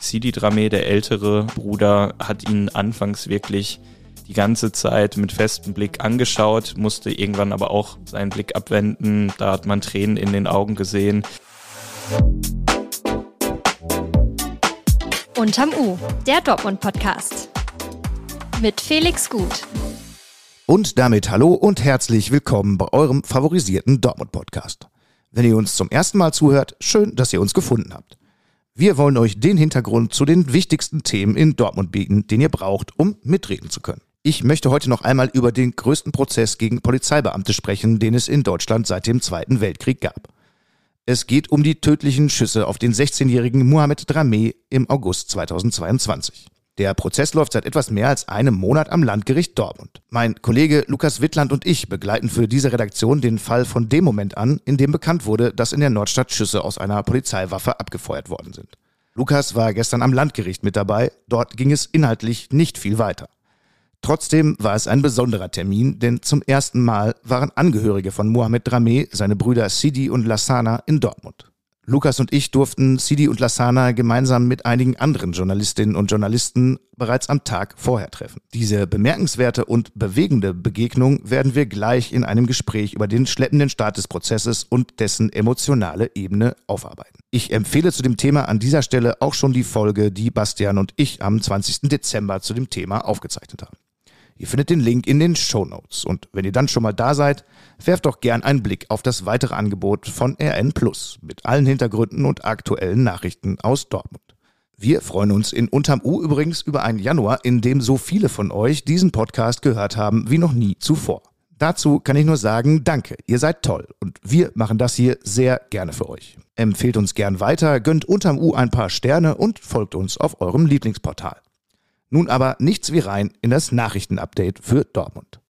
Sidi Drame, der ältere Bruder, hat ihn anfangs wirklich die ganze Zeit mit festem Blick angeschaut, musste irgendwann aber auch seinen Blick abwenden. Da hat man Tränen in den Augen gesehen. Unterm U, der Dortmund-Podcast. Mit Felix Gut. Und damit hallo und herzlich willkommen bei eurem favorisierten Dortmund-Podcast. Wenn ihr uns zum ersten Mal zuhört, schön, dass ihr uns gefunden habt. Wir wollen euch den Hintergrund zu den wichtigsten Themen in Dortmund bieten, den ihr braucht, um mitreden zu können. Ich möchte heute noch einmal über den größten Prozess gegen Polizeibeamte sprechen, den es in Deutschland seit dem Zweiten Weltkrieg gab. Es geht um die tödlichen Schüsse auf den 16-jährigen Mohamed Drameh im August 2022. Der Prozess läuft seit etwas mehr als einem Monat am Landgericht Dortmund. Mein Kollege Lukas Wittland und ich begleiten für diese Redaktion den Fall von dem Moment an, in dem bekannt wurde, dass in der Nordstadt Schüsse aus einer Polizeiwaffe abgefeuert worden sind. Lukas war gestern am Landgericht mit dabei, dort ging es inhaltlich nicht viel weiter. Trotzdem war es ein besonderer Termin, denn zum ersten Mal waren Angehörige von Mohamed Drameh, seine Brüder Sidi und Lassana in Dortmund. Lukas und ich durften Sidi und Lassana gemeinsam mit einigen anderen Journalistinnen und Journalisten bereits am Tag vorher treffen. Diese bemerkenswerte und bewegende Begegnung werden wir gleich in einem Gespräch über den schleppenden Start des Prozesses und dessen emotionale Ebene aufarbeiten. Ich empfehle zu dem Thema an dieser Stelle auch schon die Folge, die Bastian und ich am 20. Dezember zu dem Thema aufgezeichnet haben. Ihr findet den Link in den Show Notes. Und wenn ihr dann schon mal da seid, werft doch gern einen Blick auf das weitere Angebot von RN Plus mit allen Hintergründen und aktuellen Nachrichten aus Dortmund. Wir freuen uns in Unterm U übrigens über einen Januar, in dem so viele von euch diesen Podcast gehört haben wie noch nie zuvor. Dazu kann ich nur sagen, danke, ihr seid toll und wir machen das hier sehr gerne für euch. Empfehlt uns gern weiter, gönnt Unterm U ein paar Sterne und folgt uns auf eurem Lieblingsportal. Nun aber nichts wie rein in das Nachrichtenupdate für Dortmund.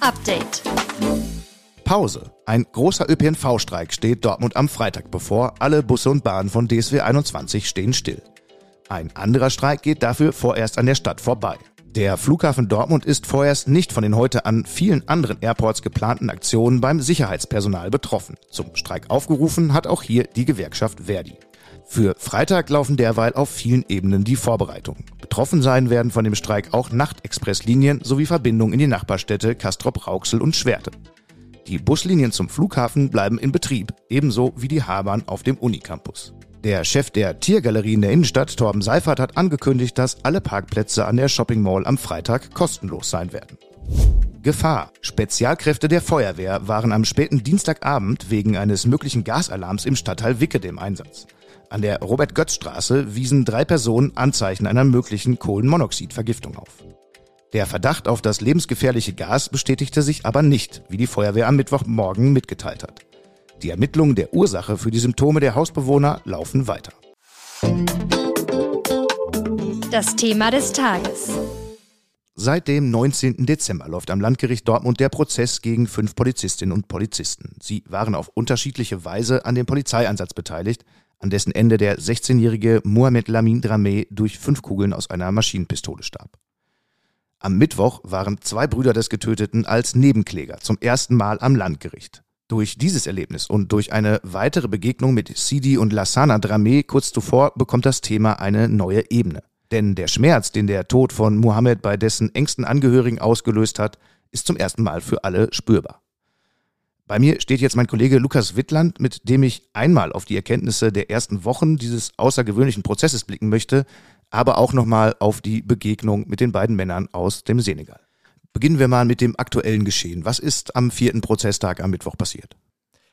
Update. Pause. Ein großer ÖPNV-Streik steht Dortmund am Freitag bevor. Alle Busse und Bahnen von DSW 21 stehen still. Ein anderer Streik geht dafür vorerst an der Stadt vorbei. Der Flughafen Dortmund ist vorerst nicht von den heute an vielen anderen Airports geplanten Aktionen beim Sicherheitspersonal betroffen. Zum Streik aufgerufen hat auch hier die Gewerkschaft Verdi. Für Freitag laufen derweil auf vielen Ebenen die Vorbereitungen. Betroffen sein werden von dem Streik auch Nachtexpresslinien sowie Verbindungen in die Nachbarstädte Castrop-Rauxel und Schwerte. Die Buslinien zum Flughafen bleiben in Betrieb, ebenso wie die H-Bahn auf dem Unicampus. Der Chef der Tiergalerie in der Innenstadt, Torben Seifert, hat angekündigt, dass alle Parkplätze an der Shopping Mall am Freitag kostenlos sein werden. Gefahr. Spezialkräfte der Feuerwehr waren am späten Dienstagabend wegen eines möglichen Gasalarms im Stadtteil Wickede im Einsatz. An der Robert-Götz-Straße wiesen drei Personen Anzeichen einer möglichen Kohlenmonoxidvergiftung auf. Der Verdacht auf das lebensgefährliche Gas bestätigte sich aber nicht, wie die Feuerwehr am Mittwochmorgen mitgeteilt hat. Die Ermittlungen der Ursache für die Symptome der Hausbewohner laufen weiter. Das Thema des Tages. Seit dem 19. Dezember läuft am Landgericht Dortmund der Prozess gegen fünf Polizistinnen und Polizisten. Sie waren auf unterschiedliche Weise an dem Polizeieinsatz beteiligt, an dessen Ende der 16-jährige Mohamed Lamin Drameh durch fünf Kugeln aus einer Maschinenpistole starb. Am Mittwoch waren zwei Brüder des Getöteten als Nebenkläger zum ersten Mal am Landgericht. Durch dieses Erlebnis und durch eine weitere Begegnung mit Sidi und Lassana Drameh kurz zuvor bekommt das Thema eine neue Ebene. Denn der Schmerz, den der Tod von Mohammed bei dessen engsten Angehörigen ausgelöst hat, ist zum ersten Mal für alle spürbar. Bei mir steht jetzt mein Kollege Lukas Wittland, mit dem ich einmal auf die Erkenntnisse der ersten Wochen dieses außergewöhnlichen Prozesses blicken möchte, aber auch nochmal auf die Begegnung mit den beiden Männern aus dem Senegal. Beginnen wir mal mit dem aktuellen Geschehen. Was ist am vierten Prozesstag am Mittwoch passiert?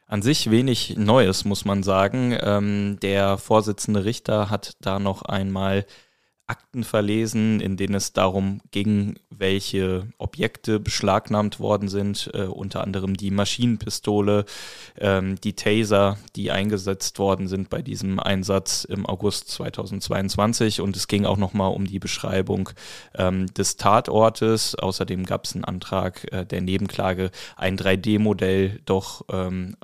An sich wenig Neues, muss man sagen. Ähm, der Vorsitzende Richter hat da noch einmal Akten verlesen, in denen es darum ging, welche Objekte beschlagnahmt worden sind, äh, unter anderem die Maschinenpistole, ähm, die Taser, die eingesetzt worden sind bei diesem Einsatz im August 2022 und es ging auch nochmal um die Beschreibung ähm, des Tatortes. Außerdem gab es einen Antrag äh, der Nebenklage, ein 3D-Modell doch ähm,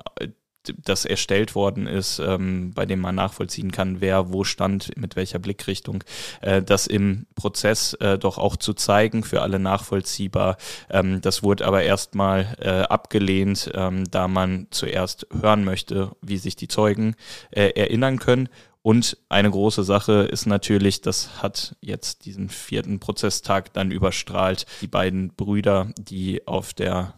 das erstellt worden ist, ähm, bei dem man nachvollziehen kann, wer wo stand, mit welcher Blickrichtung, äh, das im Prozess äh, doch auch zu zeigen, für alle nachvollziehbar. Ähm, das wurde aber erstmal äh, abgelehnt, ähm, da man zuerst hören möchte, wie sich die Zeugen äh, erinnern können und eine große Sache ist natürlich, das hat jetzt diesen vierten Prozesstag dann überstrahlt, die beiden Brüder, die auf der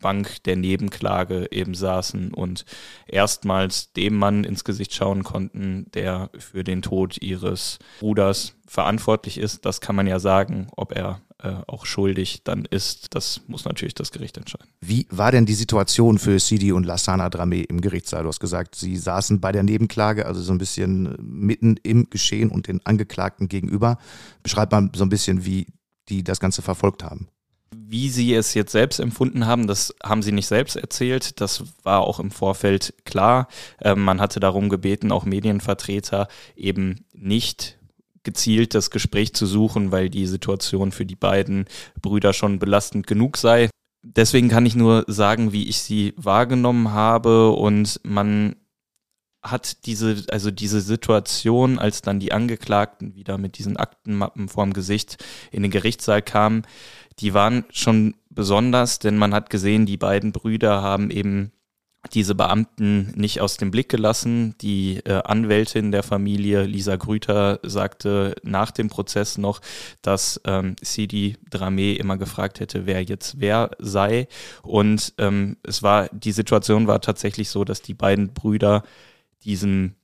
Bank der Nebenklage eben saßen und erstmals dem Mann ins Gesicht schauen konnten, der für den Tod ihres Bruders verantwortlich ist. Das kann man ja sagen, ob er äh, auch schuldig dann ist, das muss natürlich das Gericht entscheiden. Wie war denn die Situation für Sidi und Lassana Dramé im Gerichtssaal? Du hast gesagt, sie saßen bei der Nebenklage, also so ein bisschen mitten im Geschehen und den Angeklagten gegenüber. Beschreib mal so ein bisschen, wie die das Ganze verfolgt haben. Wie sie es jetzt selbst empfunden haben, das haben sie nicht selbst erzählt. Das war auch im Vorfeld klar. Ähm, man hatte darum gebeten, auch Medienvertreter eben nicht gezielt das Gespräch zu suchen, weil die Situation für die beiden Brüder schon belastend genug sei. Deswegen kann ich nur sagen, wie ich sie wahrgenommen habe und man hat diese, also diese Situation, als dann die Angeklagten wieder mit diesen Aktenmappen vorm Gesicht in den Gerichtssaal kamen, die waren schon besonders, denn man hat gesehen, die beiden Brüder haben eben diese Beamten nicht aus dem Blick gelassen. Die äh, Anwältin der Familie, Lisa Grüter, sagte nach dem Prozess noch, dass ähm, Sidi Dramé immer gefragt hätte, wer jetzt wer sei. Und ähm, es war, die Situation war tatsächlich so, dass die beiden Brüder diesen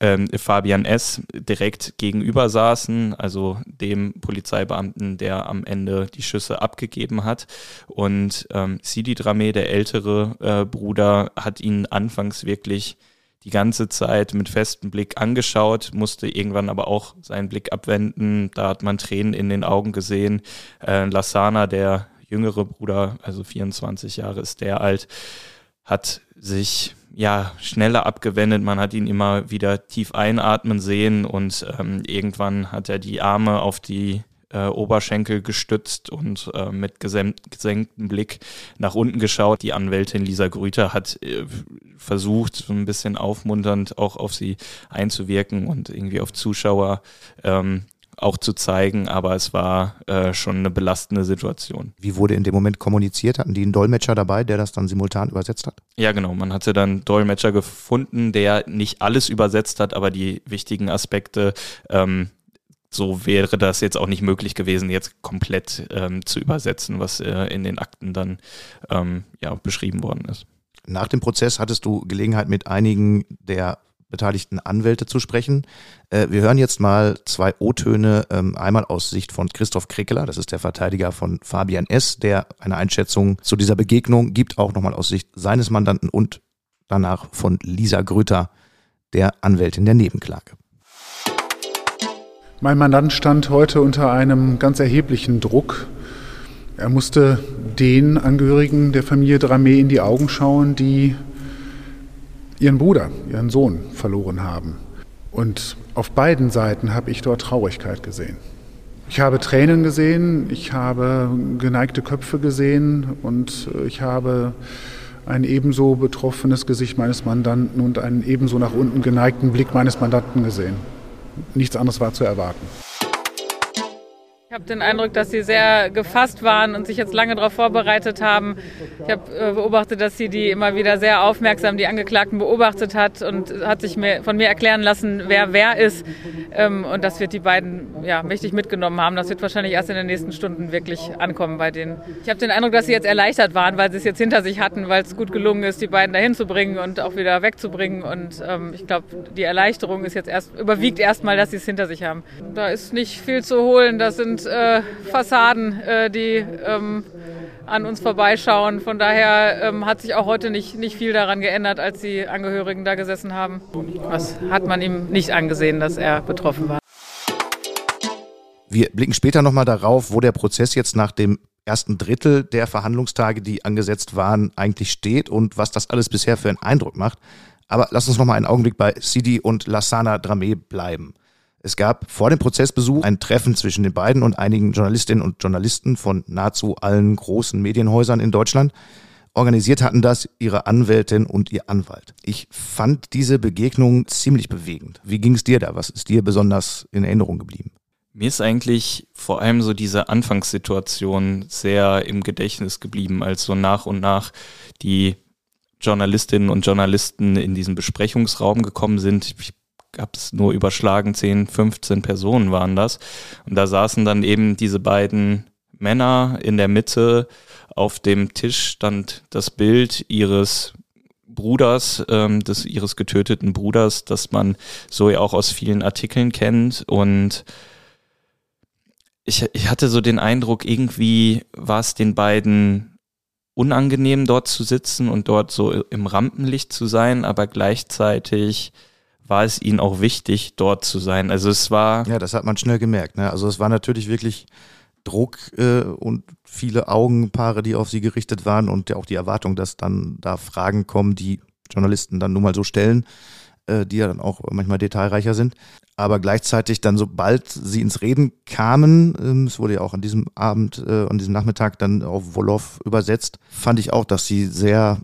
ähm, Fabian S. direkt gegenüber saßen, also dem Polizeibeamten, der am Ende die Schüsse abgegeben hat. Und ähm, Sidi Dramé, der ältere äh, Bruder, hat ihn anfangs wirklich die ganze Zeit mit festem Blick angeschaut, musste irgendwann aber auch seinen Blick abwenden. Da hat man Tränen in den Augen gesehen. Äh, Lassana, der jüngere Bruder, also 24 Jahre ist der alt, hat sich ja schneller abgewendet. Man hat ihn immer wieder tief einatmen sehen und ähm, irgendwann hat er die Arme auf die äh, Oberschenkel gestützt und äh, mit gesenktem Blick nach unten geschaut. Die Anwältin Lisa Grüter hat äh, versucht, so ein bisschen aufmunternd auch auf sie einzuwirken und irgendwie auf Zuschauer ähm, auch zu zeigen, aber es war äh, schon eine belastende Situation. Wie wurde in dem Moment kommuniziert? Hatten die einen Dolmetscher dabei, der das dann simultan übersetzt hat? Ja, genau. Man hatte dann Dolmetscher gefunden, der nicht alles übersetzt hat, aber die wichtigen Aspekte ähm, so wäre das jetzt auch nicht möglich gewesen, jetzt komplett ähm, zu übersetzen, was äh, in den Akten dann ähm, ja, beschrieben worden ist. Nach dem Prozess hattest du Gelegenheit, mit einigen der beteiligten Anwälte zu sprechen. Äh, wir hören jetzt mal zwei O-Töne, ähm, einmal aus Sicht von Christoph Krekeler, das ist der Verteidiger von Fabian S., der eine Einschätzung zu dieser Begegnung gibt, auch nochmal aus Sicht seines Mandanten und danach von Lisa Grüter, der Anwältin der Nebenklage. Mein Mandant stand heute unter einem ganz erheblichen Druck. Er musste den Angehörigen der Familie Dramé in die Augen schauen, die ihren Bruder, ihren Sohn verloren haben. Und auf beiden Seiten habe ich dort Traurigkeit gesehen. Ich habe Tränen gesehen, ich habe geneigte Köpfe gesehen und ich habe ein ebenso betroffenes Gesicht meines Mandanten und einen ebenso nach unten geneigten Blick meines Mandanten gesehen. Nichts anderes war zu erwarten. Ich habe den Eindruck, dass Sie sehr gefasst waren und sich jetzt lange darauf vorbereitet haben. Ich habe äh, beobachtet, dass sie die immer wieder sehr aufmerksam die Angeklagten beobachtet hat und hat sich von mir erklären lassen, wer wer ist. Ähm, und das wird die beiden ja, mächtig mitgenommen haben. Das wird wahrscheinlich erst in den nächsten Stunden wirklich ankommen bei denen. Ich habe den Eindruck, dass sie jetzt erleichtert waren, weil sie es jetzt hinter sich hatten, weil es gut gelungen ist, die beiden dahin zu bringen und auch wieder wegzubringen. Und ähm, ich glaube, die Erleichterung ist jetzt erst überwiegt erstmal, dass sie es hinter sich haben. Da ist nicht viel zu holen. Das sind äh, Fassaden, äh, die ähm, an uns vorbeischauen. Von daher ähm, hat sich auch heute nicht, nicht viel daran geändert, als die Angehörigen da gesessen haben. Was hat man ihm nicht angesehen, dass er betroffen war. Wir blicken später nochmal darauf, wo der Prozess jetzt nach dem ersten Drittel der Verhandlungstage, die angesetzt waren, eigentlich steht und was das alles bisher für einen Eindruck macht. Aber lass uns nochmal einen Augenblick bei Sidi und Lassana Dramé bleiben. Es gab vor dem Prozessbesuch ein Treffen zwischen den beiden und einigen Journalistinnen und Journalisten von nahezu allen großen Medienhäusern in Deutschland. Organisiert hatten das ihre Anwältin und ihr Anwalt. Ich fand diese Begegnung ziemlich bewegend. Wie ging es dir da? Was ist dir besonders in Erinnerung geblieben? Mir ist eigentlich vor allem so diese Anfangssituation sehr im Gedächtnis geblieben, als so nach und nach die Journalistinnen und Journalisten in diesen Besprechungsraum gekommen sind. Ich habe es nur überschlagen, 10, 15 Personen waren das. Und da saßen dann eben diese beiden Männer in der Mitte. Auf dem Tisch stand das Bild ihres Bruders, ähm, des ihres getöteten Bruders, das man so ja auch aus vielen Artikeln kennt. Und ich, ich hatte so den Eindruck, irgendwie war es den beiden unangenehm, dort zu sitzen und dort so im Rampenlicht zu sein, aber gleichzeitig war es ihnen auch wichtig, dort zu sein. Also es war. Ja, das hat man schnell gemerkt. Ne? Also es war natürlich wirklich Druck äh, und viele Augenpaare, die auf sie gerichtet waren und auch die Erwartung, dass dann da Fragen kommen, die Journalisten dann nun mal so stellen, äh, die ja dann auch manchmal detailreicher sind. Aber gleichzeitig dann, sobald sie ins Reden kamen, ähm, es wurde ja auch an diesem Abend, äh, an diesem Nachmittag dann auf Wolof übersetzt, fand ich auch, dass sie sehr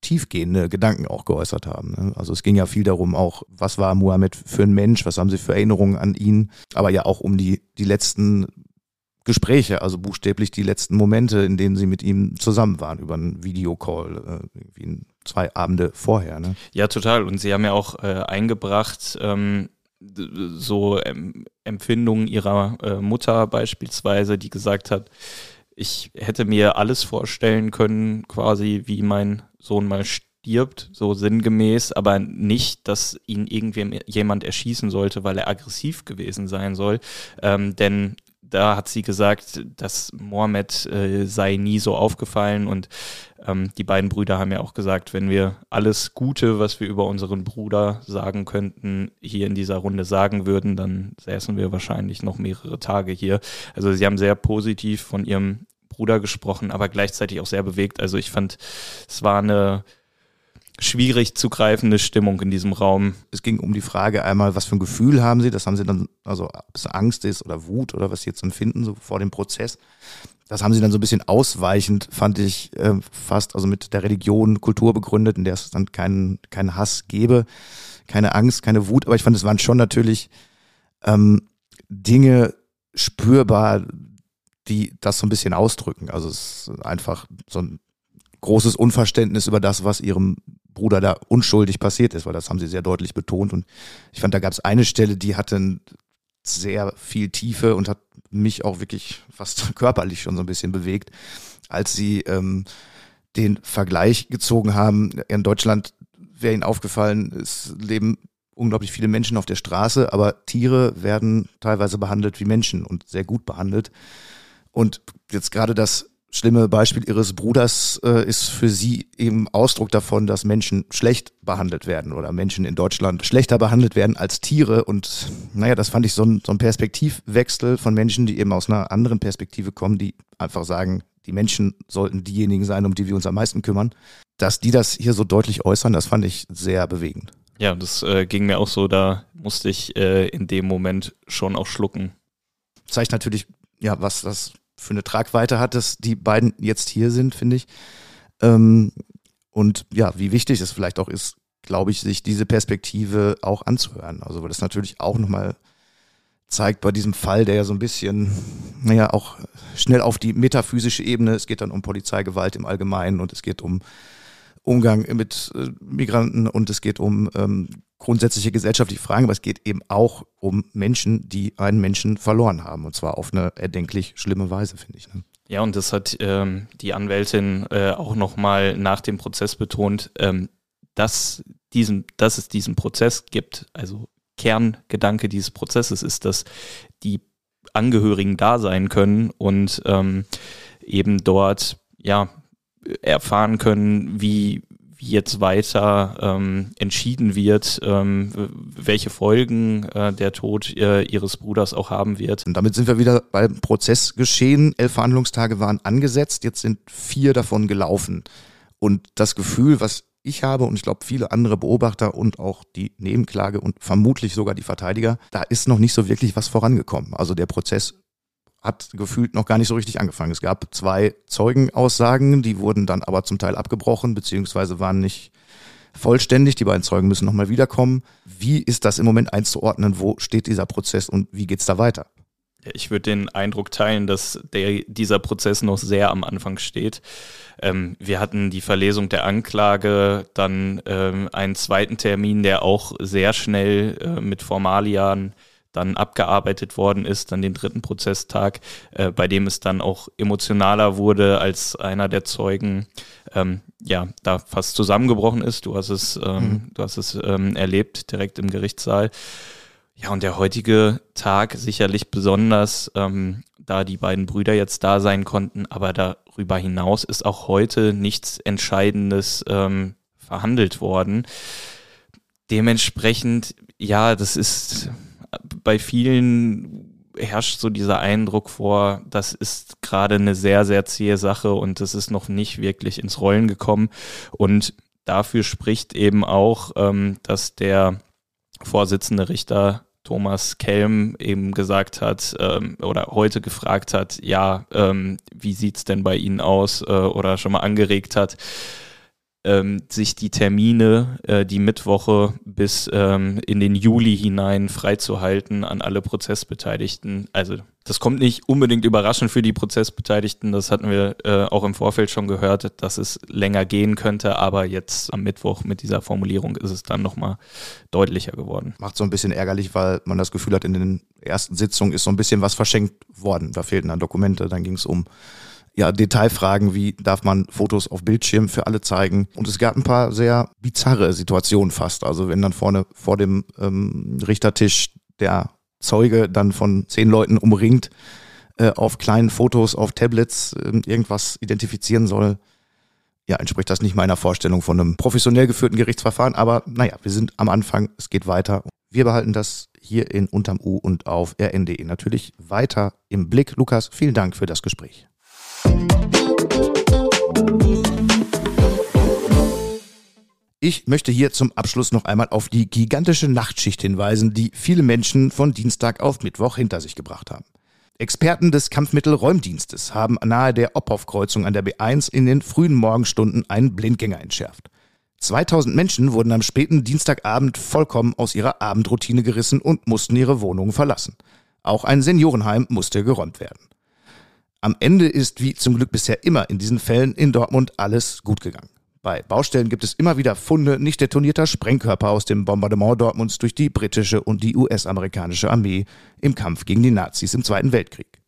tiefgehende Gedanken auch geäußert haben. Ne? Also es ging ja viel darum auch, was war Mohammed für ein Mensch, was haben sie für Erinnerungen an ihn, aber ja auch um die, die letzten Gespräche, also buchstäblich die letzten Momente, in denen sie mit ihm zusammen waren, über einen Videocall, äh, irgendwie zwei Abende vorher. Ne? Ja, total. Und sie haben ja auch äh, eingebracht, ähm, so ähm, Empfindungen ihrer äh, Mutter beispielsweise, die gesagt hat, ich hätte mir alles vorstellen können, quasi wie mein Sohn mal stirbt, so sinngemäß, aber nicht, dass ihn irgendwem jemand erschießen sollte, weil er aggressiv gewesen sein soll. Ähm, denn da hat sie gesagt, dass Mohammed äh, sei nie so aufgefallen und ähm, die beiden Brüder haben ja auch gesagt, wenn wir alles Gute, was wir über unseren Bruder sagen könnten, hier in dieser Runde sagen würden, dann säßen wir wahrscheinlich noch mehrere Tage hier. Also sie haben sehr positiv von ihrem Bruder gesprochen, aber gleichzeitig auch sehr bewegt. Also ich fand, es war eine schwierig zu greifende Stimmung in diesem Raum. Es ging um die Frage einmal, was für ein Gefühl haben Sie? Das haben Sie dann, also ob es Angst ist oder Wut oder was Sie jetzt empfinden, so vor dem Prozess. Das haben Sie dann so ein bisschen ausweichend, fand ich, äh, fast, also mit der Religion, Kultur begründet, in der es dann keinen, keinen Hass gäbe, keine Angst, keine Wut. Aber ich fand, es waren schon natürlich ähm, Dinge spürbar, die das so ein bisschen ausdrücken. Also es ist einfach so ein großes Unverständnis über das, was ihrem Bruder da unschuldig passiert ist, weil das haben sie sehr deutlich betont. Und ich fand, da gab es eine Stelle, die hatte sehr viel Tiefe und hat mich auch wirklich fast körperlich schon so ein bisschen bewegt, als sie ähm, den Vergleich gezogen haben. In Deutschland wäre ihnen aufgefallen, es leben unglaublich viele Menschen auf der Straße, aber Tiere werden teilweise behandelt wie Menschen und sehr gut behandelt. Und jetzt gerade das schlimme Beispiel ihres Bruders äh, ist für sie eben Ausdruck davon, dass Menschen schlecht behandelt werden oder Menschen in Deutschland schlechter behandelt werden als Tiere. Und naja, das fand ich so ein, so ein Perspektivwechsel von Menschen, die eben aus einer anderen Perspektive kommen, die einfach sagen, die Menschen sollten diejenigen sein, um die wir uns am meisten kümmern. Dass die das hier so deutlich äußern, das fand ich sehr bewegend. Ja, das äh, ging mir auch so, da musste ich äh, in dem Moment schon auch schlucken. Zeigt natürlich, ja, was das für eine Tragweite hat, dass die beiden jetzt hier sind, finde ich. Ähm, und ja, wie wichtig es vielleicht auch ist, glaube ich, sich diese Perspektive auch anzuhören. Also, weil das natürlich auch nochmal zeigt bei diesem Fall, der ja so ein bisschen, naja, auch schnell auf die metaphysische Ebene, es geht dann um Polizeigewalt im Allgemeinen und es geht um Umgang mit äh, Migranten und es geht um ähm, grundsätzliche gesellschaftliche Fragen, aber es geht eben auch um Menschen, die einen Menschen verloren haben und zwar auf eine erdenklich schlimme Weise, finde ich. Ne? Ja, und das hat ähm, die Anwältin äh, auch nochmal nach dem Prozess betont, ähm, dass, diesen, dass es diesen Prozess gibt. Also Kerngedanke dieses Prozesses ist, dass die Angehörigen da sein können und ähm, eben dort ja erfahren können, wie, wie jetzt weiter ähm, entschieden wird, ähm, welche Folgen äh, der Tod äh, ihres Bruders auch haben wird. Und damit sind wir wieder beim Prozess geschehen. Elf Verhandlungstage waren angesetzt, jetzt sind vier davon gelaufen. Und das Gefühl, was ich habe und ich glaube viele andere Beobachter und auch die Nebenklage und vermutlich sogar die Verteidiger, da ist noch nicht so wirklich was vorangekommen. Also der Prozess hat gefühlt noch gar nicht so richtig angefangen. Es gab zwei Zeugenaussagen, die wurden dann aber zum Teil abgebrochen, beziehungsweise waren nicht vollständig. Die beiden Zeugen müssen nochmal wiederkommen. Wie ist das im Moment einzuordnen? Wo steht dieser Prozess und wie geht's da weiter? Ich würde den Eindruck teilen, dass der, dieser Prozess noch sehr am Anfang steht. Ähm, wir hatten die Verlesung der Anklage, dann ähm, einen zweiten Termin, der auch sehr schnell äh, mit Formalian dann abgearbeitet worden ist, dann den dritten Prozesstag, äh, bei dem es dann auch emotionaler wurde, als einer der Zeugen ähm, ja da fast zusammengebrochen ist. Du hast es, ähm, mhm. du hast es ähm, erlebt direkt im Gerichtssaal. Ja, und der heutige Tag sicherlich besonders, ähm, da die beiden Brüder jetzt da sein konnten, aber darüber hinaus ist auch heute nichts Entscheidendes ähm, verhandelt worden. Dementsprechend, ja, das ist bei vielen herrscht so dieser Eindruck vor, das ist gerade eine sehr, sehr zähe Sache und das ist noch nicht wirklich ins Rollen gekommen. Und dafür spricht eben auch, ähm, dass der Vorsitzende Richter Thomas Kelm eben gesagt hat ähm, oder heute gefragt hat, ja, ähm, wie sieht's denn bei Ihnen aus äh, oder schon mal angeregt hat, ähm, sich die Termine, äh, die Mittwoche bis ähm, in den Juli hinein freizuhalten an alle Prozessbeteiligten. Also das kommt nicht unbedingt überraschend für die Prozessbeteiligten. Das hatten wir äh, auch im Vorfeld schon gehört, dass es länger gehen könnte. Aber jetzt am Mittwoch mit dieser Formulierung ist es dann nochmal deutlicher geworden. Macht so ein bisschen ärgerlich, weil man das Gefühl hat, in den ersten Sitzungen ist so ein bisschen was verschenkt worden. Da fehlten dann Dokumente, dann ging es um ja, Detailfragen wie darf man Fotos auf Bildschirm für alle zeigen. Und es gab ein paar sehr bizarre Situationen fast. Also wenn dann vorne vor dem ähm, Richtertisch der Zeuge dann von zehn Leuten umringt, äh, auf kleinen Fotos, auf Tablets äh, irgendwas identifizieren soll, ja, entspricht das nicht meiner Vorstellung von einem professionell geführten Gerichtsverfahren. Aber naja, wir sind am Anfang, es geht weiter. Wir behalten das hier in Unterm U und auf rnd natürlich weiter im Blick. Lukas, vielen Dank für das Gespräch. Ich möchte hier zum Abschluss noch einmal auf die gigantische Nachtschicht hinweisen, die viele Menschen von Dienstag auf Mittwoch hinter sich gebracht haben. Experten des Kampfmittelräumdienstes haben nahe der Ophoff-Kreuzung an der B1 in den frühen Morgenstunden einen Blindgänger entschärft. 2000 Menschen wurden am späten Dienstagabend vollkommen aus ihrer Abendroutine gerissen und mussten ihre Wohnungen verlassen. Auch ein Seniorenheim musste geräumt werden. Am Ende ist wie zum Glück bisher immer in diesen Fällen in Dortmund alles gut gegangen. Bei Baustellen gibt es immer wieder Funde nicht detonierter Sprengkörper aus dem Bombardement Dortmunds durch die britische und die US-amerikanische Armee im Kampf gegen die Nazis im Zweiten Weltkrieg.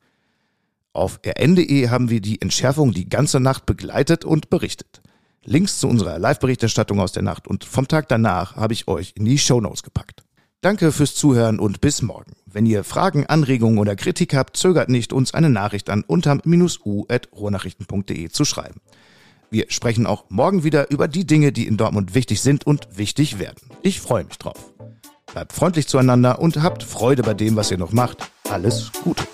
Auf rn.de haben wir die Entschärfung die ganze Nacht begleitet und berichtet. Links zu unserer Live-Berichterstattung aus der Nacht und vom Tag danach habe ich euch in die Show Notes gepackt. Danke fürs Zuhören und bis morgen. Wenn ihr Fragen, Anregungen oder Kritik habt, zögert nicht, uns eine Nachricht an unterm-u.rohnachrichten.de zu schreiben. Wir sprechen auch morgen wieder über die Dinge, die in Dortmund wichtig sind und wichtig werden. Ich freue mich drauf. Bleibt freundlich zueinander und habt Freude bei dem, was ihr noch macht. Alles Gute.